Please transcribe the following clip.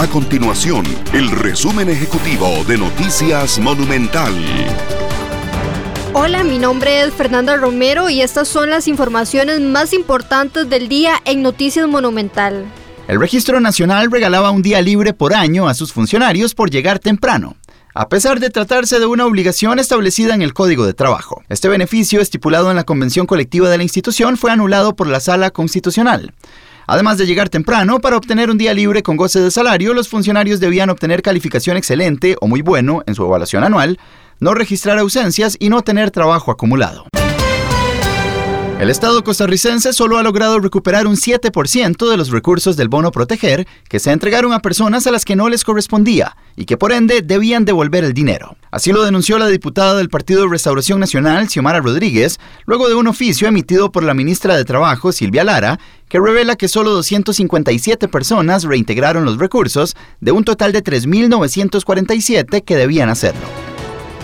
A continuación, el resumen ejecutivo de Noticias Monumental. Hola, mi nombre es Fernanda Romero y estas son las informaciones más importantes del día en Noticias Monumental. El Registro Nacional regalaba un día libre por año a sus funcionarios por llegar temprano a pesar de tratarse de una obligación establecida en el Código de Trabajo. Este beneficio, estipulado en la Convención Colectiva de la institución, fue anulado por la Sala Constitucional. Además de llegar temprano, para obtener un día libre con goce de salario, los funcionarios debían obtener calificación excelente o muy bueno en su evaluación anual, no registrar ausencias y no tener trabajo acumulado. El Estado costarricense solo ha logrado recuperar un 7% de los recursos del bono proteger que se entregaron a personas a las que no les correspondía y que por ende debían devolver el dinero. Así lo denunció la diputada del Partido de Restauración Nacional, Xiomara Rodríguez, luego de un oficio emitido por la ministra de Trabajo, Silvia Lara, que revela que solo 257 personas reintegraron los recursos de un total de 3.947 que debían hacerlo.